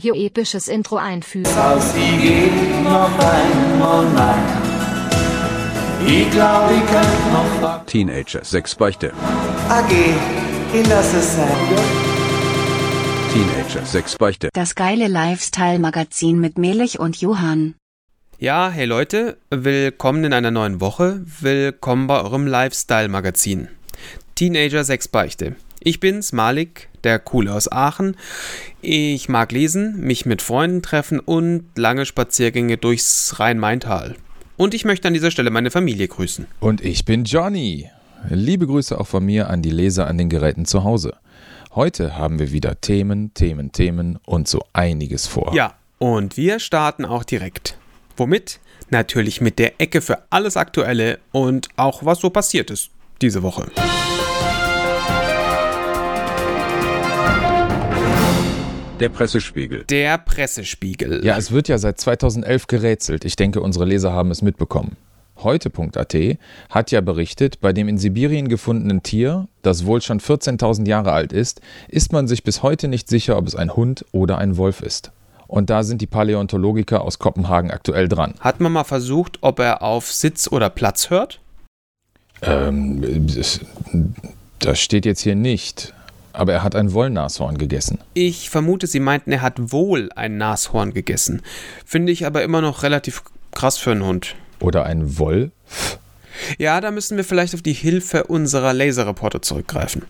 hier episches Intro einfügen. Als sie geht noch einmal nein. Ich glaube, ich könnte noch. Teenager, sechs Beichte. AG, ich lass es sein. Teenager, sechs Beichte. Das geile Lifestyle-Magazin mit Melich und Johann. Ja, hey Leute, willkommen in einer neuen Woche. Willkommen bei eurem Lifestyle-Magazin. Teenager 6 Beichte. Ich bin's, Malik, der Coole aus Aachen. Ich mag lesen, mich mit Freunden treffen und lange Spaziergänge durchs Rhein-Main-Tal. Und ich möchte an dieser Stelle meine Familie grüßen. Und ich bin Johnny. Liebe Grüße auch von mir an die Leser an den Geräten zu Hause. Heute haben wir wieder Themen, Themen, Themen und so einiges vor. Ja, und wir starten auch direkt. Womit? Natürlich mit der Ecke für alles Aktuelle und auch was so passiert ist diese Woche. Der Pressespiegel. Der Pressespiegel. Ja, es wird ja seit 2011 gerätselt. Ich denke, unsere Leser haben es mitbekommen. Heute.at hat ja berichtet, bei dem in Sibirien gefundenen Tier, das wohl schon 14.000 Jahre alt ist, ist man sich bis heute nicht sicher, ob es ein Hund oder ein Wolf ist. Und da sind die Paläontologiker aus Kopenhagen aktuell dran. Hat man mal versucht, ob er auf Sitz oder Platz hört? Ähm, das, das steht jetzt hier nicht. Aber er hat ein Wollnashorn gegessen. Ich vermute, Sie meinten, er hat wohl ein Nashorn gegessen. Finde ich aber immer noch relativ krass für einen Hund. Oder ein Woll? Ja, da müssen wir vielleicht auf die Hilfe unserer Laserreporter zurückgreifen.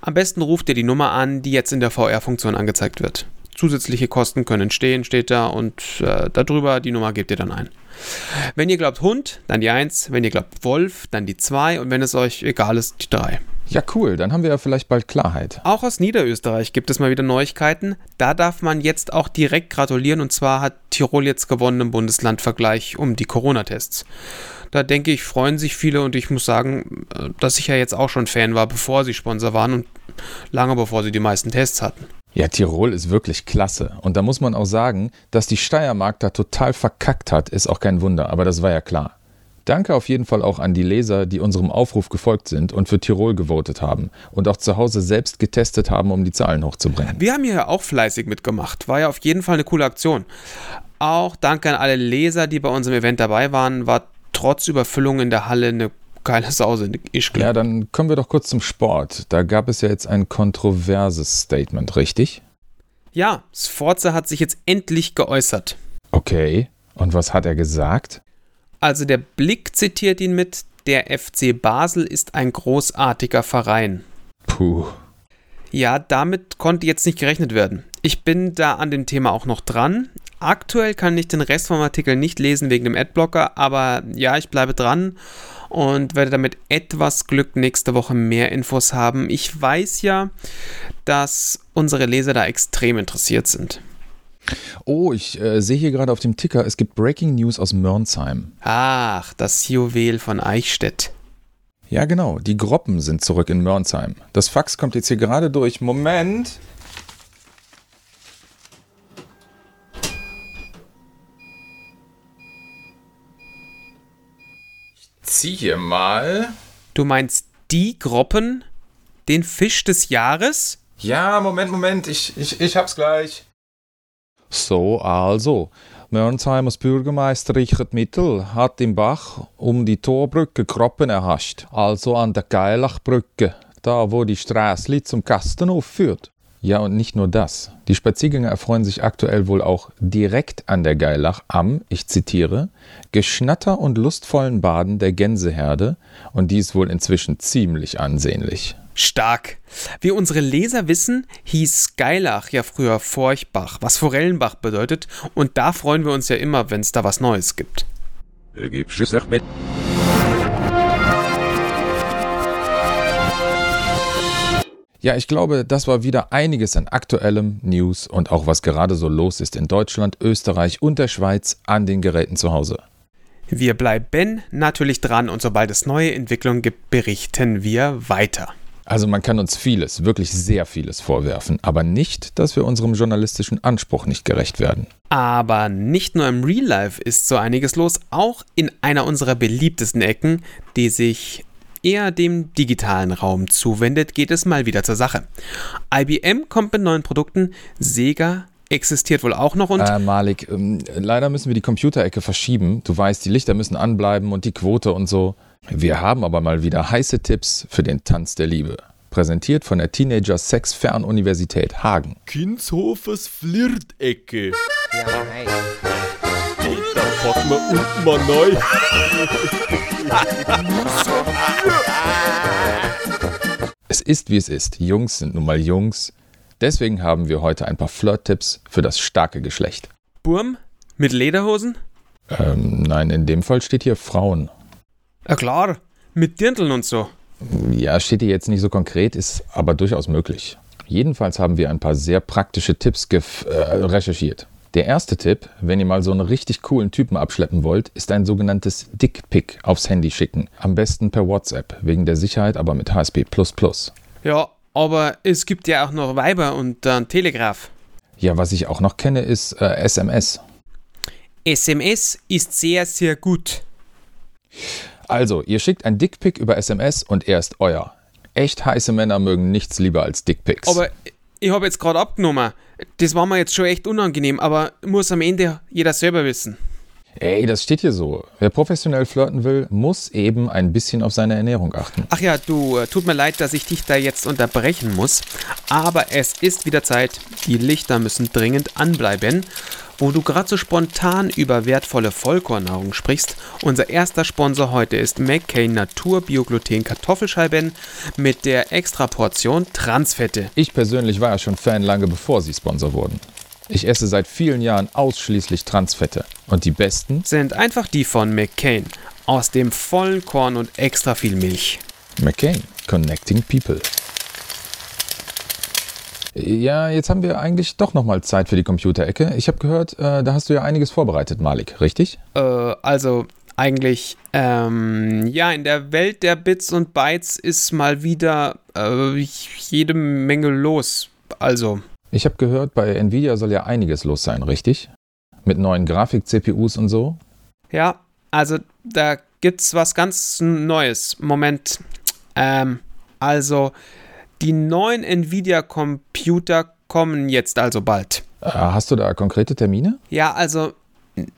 Am besten ruft ihr die Nummer an, die jetzt in der VR-Funktion angezeigt wird. Zusätzliche Kosten können entstehen, steht da, und äh, darüber die Nummer gebt ihr dann ein. Wenn ihr glaubt Hund, dann die 1, wenn ihr glaubt Wolf, dann die 2 und wenn es euch egal ist, die 3. Ja, cool, dann haben wir ja vielleicht bald Klarheit. Auch aus Niederösterreich gibt es mal wieder Neuigkeiten. Da darf man jetzt auch direkt gratulieren und zwar hat Tirol jetzt gewonnen im Bundeslandvergleich um die Corona-Tests. Da denke ich, freuen sich viele und ich muss sagen, äh, dass ich ja jetzt auch schon Fan war, bevor sie Sponsor waren und lange bevor sie die meisten Tests hatten. Ja, Tirol ist wirklich klasse. Und da muss man auch sagen, dass die Steiermark da total verkackt hat, ist auch kein Wunder, aber das war ja klar. Danke auf jeden Fall auch an die Leser, die unserem Aufruf gefolgt sind und für Tirol gewotet haben und auch zu Hause selbst getestet haben, um die Zahlen hochzubringen. Wir haben hier auch fleißig mitgemacht. War ja auf jeden Fall eine coole Aktion. Auch danke an alle Leser, die bei unserem Event dabei waren. War trotz Überfüllung in der Halle eine geile Sause. Ich Ja, dann kommen wir doch kurz zum Sport. Da gab es ja jetzt ein kontroverses Statement, richtig? Ja, Sforza hat sich jetzt endlich geäußert. Okay. Und was hat er gesagt? Also der Blick zitiert ihn mit, der FC Basel ist ein großartiger Verein. Puh. Ja, damit konnte jetzt nicht gerechnet werden. Ich bin da an dem Thema auch noch dran. Aktuell kann ich den Rest vom Artikel nicht lesen wegen dem Adblocker, aber ja, ich bleibe dran und werde damit etwas Glück nächste Woche mehr Infos haben. Ich weiß ja, dass unsere Leser da extrem interessiert sind. Oh, ich äh, sehe hier gerade auf dem Ticker, es gibt Breaking News aus Mörnsheim. Ach, das Juwel von Eichstätt. Ja, genau, die Groppen sind zurück in Mörnsheim. Das Fax kommt jetzt hier gerade durch. Moment. Ich zieh hier mal. Du meinst die Groppen? Den Fisch des Jahres? Ja, Moment, Moment, ich, ich, ich hab's gleich. So, also. Mörnsheims Bürgermeister Richard Mittel hat im Bach um die Torbrücke Kroppen erhascht, also an der Geilachbrücke, da wo die Straße zum Kastenhof führt. Ja, und nicht nur das. Die Spaziergänger erfreuen sich aktuell wohl auch direkt an der Geilach am, ich zitiere, Geschnatter und lustvollen Baden der Gänseherde, und dies wohl inzwischen ziemlich ansehnlich. Stark. Wie unsere Leser wissen, hieß Geilach ja früher Forchbach, was Forellenbach bedeutet, und da freuen wir uns ja immer, wenn es da was Neues gibt. mit. Ja, ich glaube, das war wieder einiges an aktuellem News und auch was gerade so los ist in Deutschland, Österreich und der Schweiz an den Geräten zu Hause. Wir bleiben natürlich dran und sobald es neue Entwicklungen gibt, berichten wir weiter. Also man kann uns vieles, wirklich sehr vieles vorwerfen, aber nicht, dass wir unserem journalistischen Anspruch nicht gerecht werden. Aber nicht nur im Real Life ist so einiges los, auch in einer unserer beliebtesten Ecken, die sich eher dem digitalen Raum zuwendet, geht es mal wieder zur Sache. IBM kommt mit neuen Produkten, Sega existiert wohl auch noch und Äh, Malik, ähm, leider müssen wir die Computerecke verschieben. Du weißt, die Lichter müssen anbleiben und die Quote und so. Wir haben aber mal wieder heiße Tipps für den Tanz der Liebe. Präsentiert von der Teenager Sex Fernuniversität Hagen. Kinshofers Flirtecke. Ja, nein. Packen wir unten mal neu. Es ist wie es ist. Jungs sind nun mal Jungs. Deswegen haben wir heute ein paar Flirt-Tipps für das starke Geschlecht. Burm mit Lederhosen? Ähm, nein, in dem Fall steht hier Frauen. Ja klar, mit Dirndln und so. Ja, steht hier jetzt nicht so konkret, ist aber durchaus möglich. Jedenfalls haben wir ein paar sehr praktische Tipps gef- äh, recherchiert. Der erste Tipp, wenn ihr mal so einen richtig coolen Typen abschleppen wollt, ist ein sogenanntes Dickpick aufs Handy schicken. Am besten per WhatsApp, wegen der Sicherheit aber mit HSP++. Ja, aber es gibt ja auch noch Weiber und äh, Telegraph. Ja, was ich auch noch kenne, ist äh, SMS. SMS ist sehr, sehr gut. Also, ihr schickt ein Dickpick über SMS und er ist euer. Echt heiße Männer mögen nichts lieber als Dickpicks. Aber ich habe jetzt gerade abgenommen. Das war mir jetzt schon echt unangenehm, aber muss am Ende jeder selber wissen. Ey, das steht hier so. Wer professionell flirten will, muss eben ein bisschen auf seine Ernährung achten. Ach ja, du, äh, tut mir leid, dass ich dich da jetzt unterbrechen muss, aber es ist wieder Zeit. Die Lichter müssen dringend anbleiben. Wo du gerade so spontan über wertvolle Vollkornnahrung sprichst, unser erster Sponsor heute ist McCain Natur Biogluten Kartoffelscheiben mit der Extraportion Transfette. Ich persönlich war ja schon Fan lange bevor sie Sponsor wurden. Ich esse seit vielen Jahren ausschließlich Transfette. Und die besten? Sind einfach die von McCain. Aus dem vollen Korn und extra viel Milch. McCain. Connecting People. Ja, jetzt haben wir eigentlich doch nochmal Zeit für die Computerecke. Ich habe gehört, äh, da hast du ja einiges vorbereitet, Malik, richtig? Äh, also eigentlich, ähm, ja, in der Welt der Bits und Bytes ist mal wieder äh, jede Menge los. Also, Ich habe gehört, bei Nvidia soll ja einiges los sein, richtig? Mit neuen Grafik-CPUs und so. ja, also da gibt's was ganz Neues. Moment. Ähm, also, die neuen Nvidia-Computer kommen jetzt also bald. Äh, hast du da konkrete Termine? Ja, also,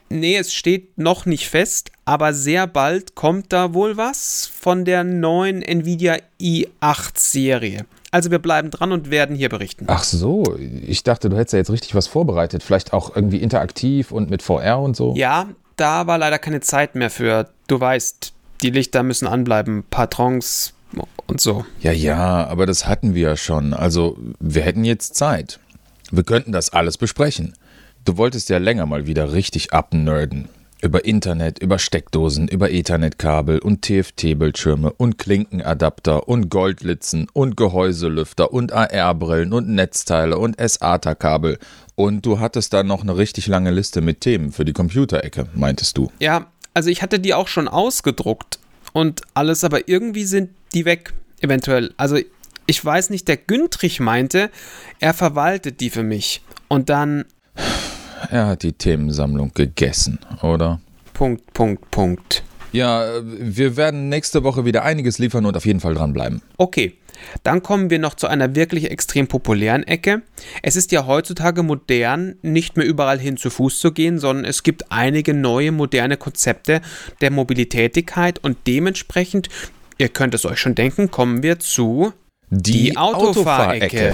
nee, es steht noch nicht fest, aber sehr bald kommt da wohl was von der neuen Nvidia i8-Serie. Also wir bleiben dran und werden hier berichten. Ach so, ich dachte, du hättest ja jetzt richtig was vorbereitet. Vielleicht auch irgendwie interaktiv und mit VR und so. Ja, da war leider keine Zeit mehr für, du weißt, die Lichter müssen anbleiben, Patrons und so. Ja, ja, aber das hatten wir ja schon. Also, wir hätten jetzt Zeit. Wir könnten das alles besprechen. Du wolltest ja länger mal wieder richtig abnerden. Über Internet, über Steckdosen, über Ethernetkabel und TFT-Bildschirme und Klinkenadapter und Goldlitzen und Gehäuselüfter und AR-Brillen und Netzteile und SATA-Kabel. Und du hattest da noch eine richtig lange Liste mit Themen für die Computerecke, meintest du. Ja, also ich hatte die auch schon ausgedruckt und alles, aber irgendwie sind die weg, eventuell. Also ich weiß nicht, der Güntrich meinte, er verwaltet die für mich. Und dann Er hat die Themensammlung gegessen, oder? Punkt, Punkt, Punkt. Ja, wir werden nächste Woche wieder einiges liefern und auf jeden Fall dranbleiben. Okay, dann kommen wir noch zu einer wirklich extrem populären Ecke. Es ist ja heutzutage modern, nicht mehr überall hin zu Fuß zu gehen, sondern es gibt einige neue moderne Konzepte der Mobilitätigkeit und dementsprechend, ihr könnt es euch schon denken, kommen wir zu Die Autofahrecke.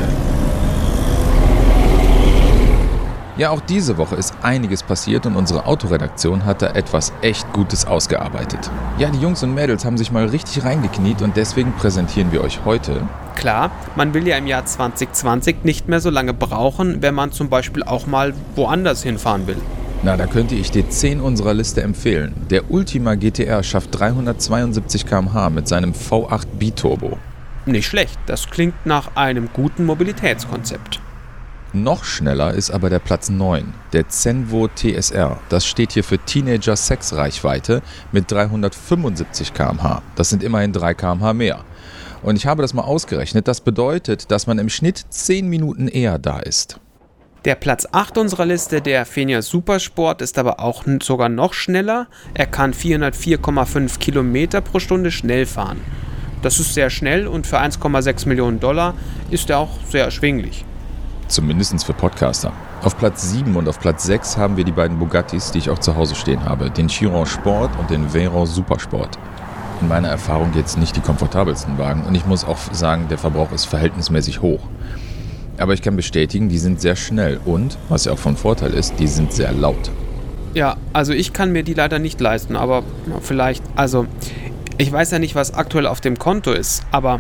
Ja, auch diese Woche ist einiges passiert und unsere Autoredaktion hat da etwas echt Gutes ausgearbeitet. Ja, die Jungs und Mädels haben sich mal richtig reingekniet und deswegen präsentieren wir euch heute Klar, man will ja im Jahr 2020 nicht mehr so lange brauchen, wenn man zum Beispiel auch mal woanders hinfahren will. Na, da könnte ich dir 10 unserer Liste empfehlen. Der Ultima GTR schafft 372 km/h mit seinem V8 Biturbo. Nicht schlecht, das klingt nach einem guten Mobilitätskonzept. Noch schneller ist aber der Platz 9, der Zenvo TSR. Das steht hier für Teenager Sex Reichweite mit 375 km/h. Das sind immerhin 3 km/h mehr. Und ich habe das mal ausgerechnet. Das bedeutet, dass man im Schnitt 10 Minuten eher da ist. Der Platz 8 unserer Liste, der Fenia Supersport, ist aber auch sogar noch schneller. Er kann 404,5 Kilometer pro Stunde schnell fahren. Das ist sehr schnell und für 1,6 Millionen Dollar ist er auch sehr erschwinglich. Zumindest für Podcaster. Auf Platz 7 und auf Platz 6 haben wir die beiden Bugattis, die ich auch zu Hause stehen habe. Den Chiron Sport und den Veyron Supersport. In meiner Erfahrung jetzt nicht die komfortabelsten Wagen und ich muss auch sagen, der Verbrauch ist verhältnismäßig hoch. Aber ich kann bestätigen, die sind sehr schnell und, was ja auch von Vorteil ist, die sind sehr laut. Ja, also ich kann mir die leider nicht leisten, aber vielleicht, also ich weiß ja nicht, was aktuell auf dem Konto ist, aber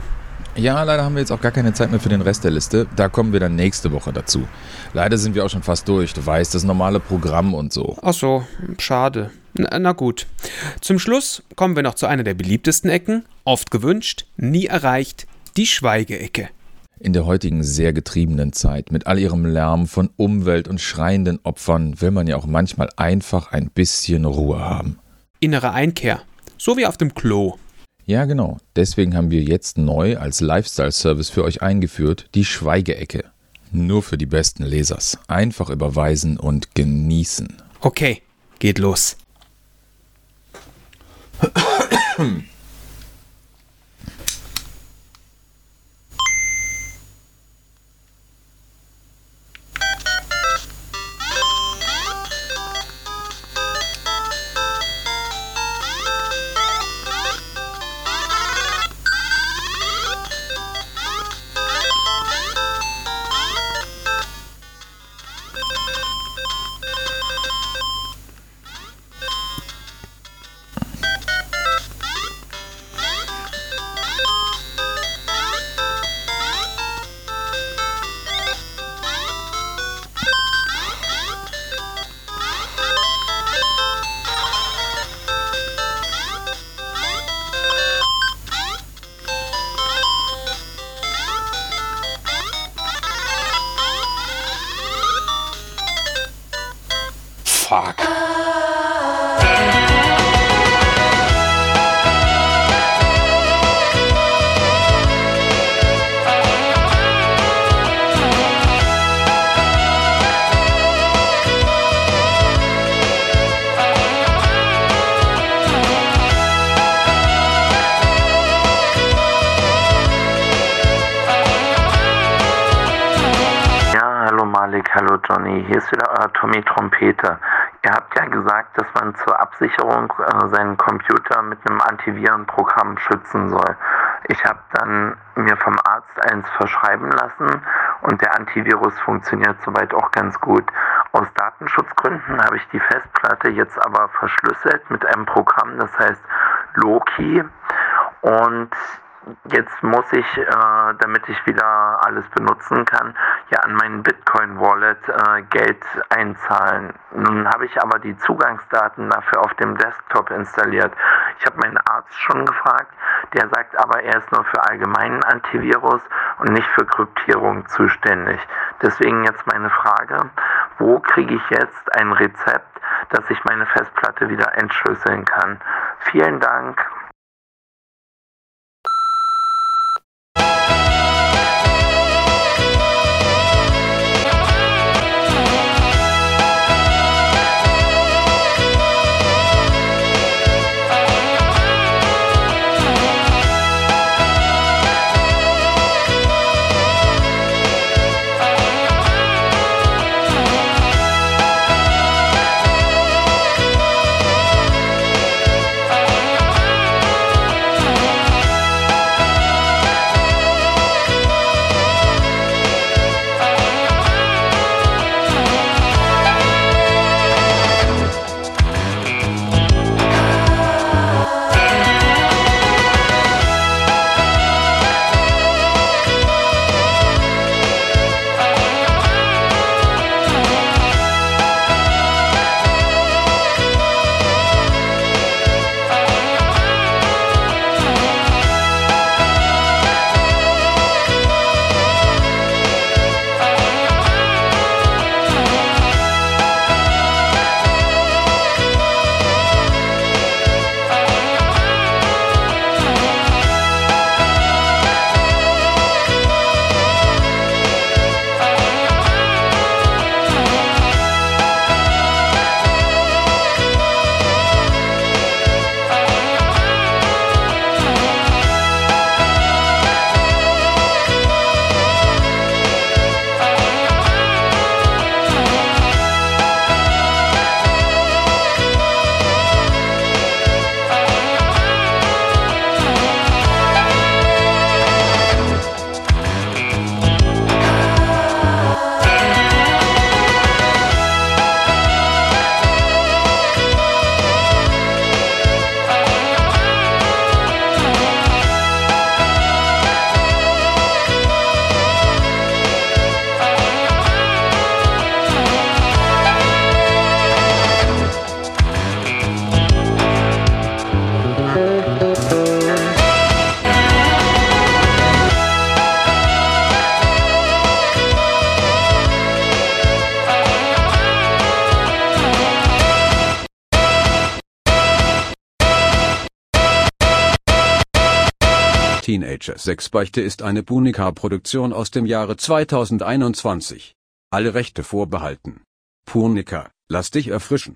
Ja, leider haben wir jetzt auch gar keine Zeit mehr für den Rest der Liste. Da kommen wir dann nächste Woche dazu. Leider sind wir auch schon fast durch. Du weißt, das normale Programm und so. ach so, schade. Na, na gut. Zum Schluss kommen wir noch zu einer der beliebtesten Ecken, oft gewünscht, nie erreicht, die Schweigeecke. In der heutigen sehr getriebenen Zeit mit all ihrem Lärm von Umwelt und schreienden Opfern will man ja auch manchmal einfach ein bisschen Ruhe haben. Innere Einkehr, so wie auf dem Klo. Ja, genau. Deswegen haben wir jetzt neu als Lifestyle-Service für euch eingeführt die Schweigeecke. Nur für die besten Lesers. Einfach überweisen und genießen. Okay, geht los. Hallo Johnny. Hier ist wieder euer Tommy Trompete. Ihr habt ja gesagt, dass man zur Absicherung äh, seinen Computer mit einem Antivirenprogramm schützen soll. Ich habe dann mir vom Arzt eins verschreiben lassen und der Antivirus funktioniert soweit auch ganz gut. Aus Datenschutzgründen habe ich die Festplatte jetzt aber verschlüsselt mit einem Programm, das heißt Loki. Und jetzt muss ich, äh, damit ich wieder alles benutzen kann, ja an meinen Bitcoin-Wallet äh, Geld einzahlen. Nun habe ich aber die Zugangsdaten dafür auf dem Desktop installiert. Ich habe meinen Arzt schon gefragt, der sagt aber, er ist nur für allgemeinen Antivirus und nicht für Kryptierung zuständig. Deswegen jetzt meine Frage, wo kriege ich jetzt ein Rezept, dass ich meine Festplatte wieder entschlüsseln kann? Vielen Dank. Teenager Sexbeichte ist eine Punica-Produktion aus dem Jahre 2021. Alle Rechte vorbehalten. Punica, lass dich erfrischen.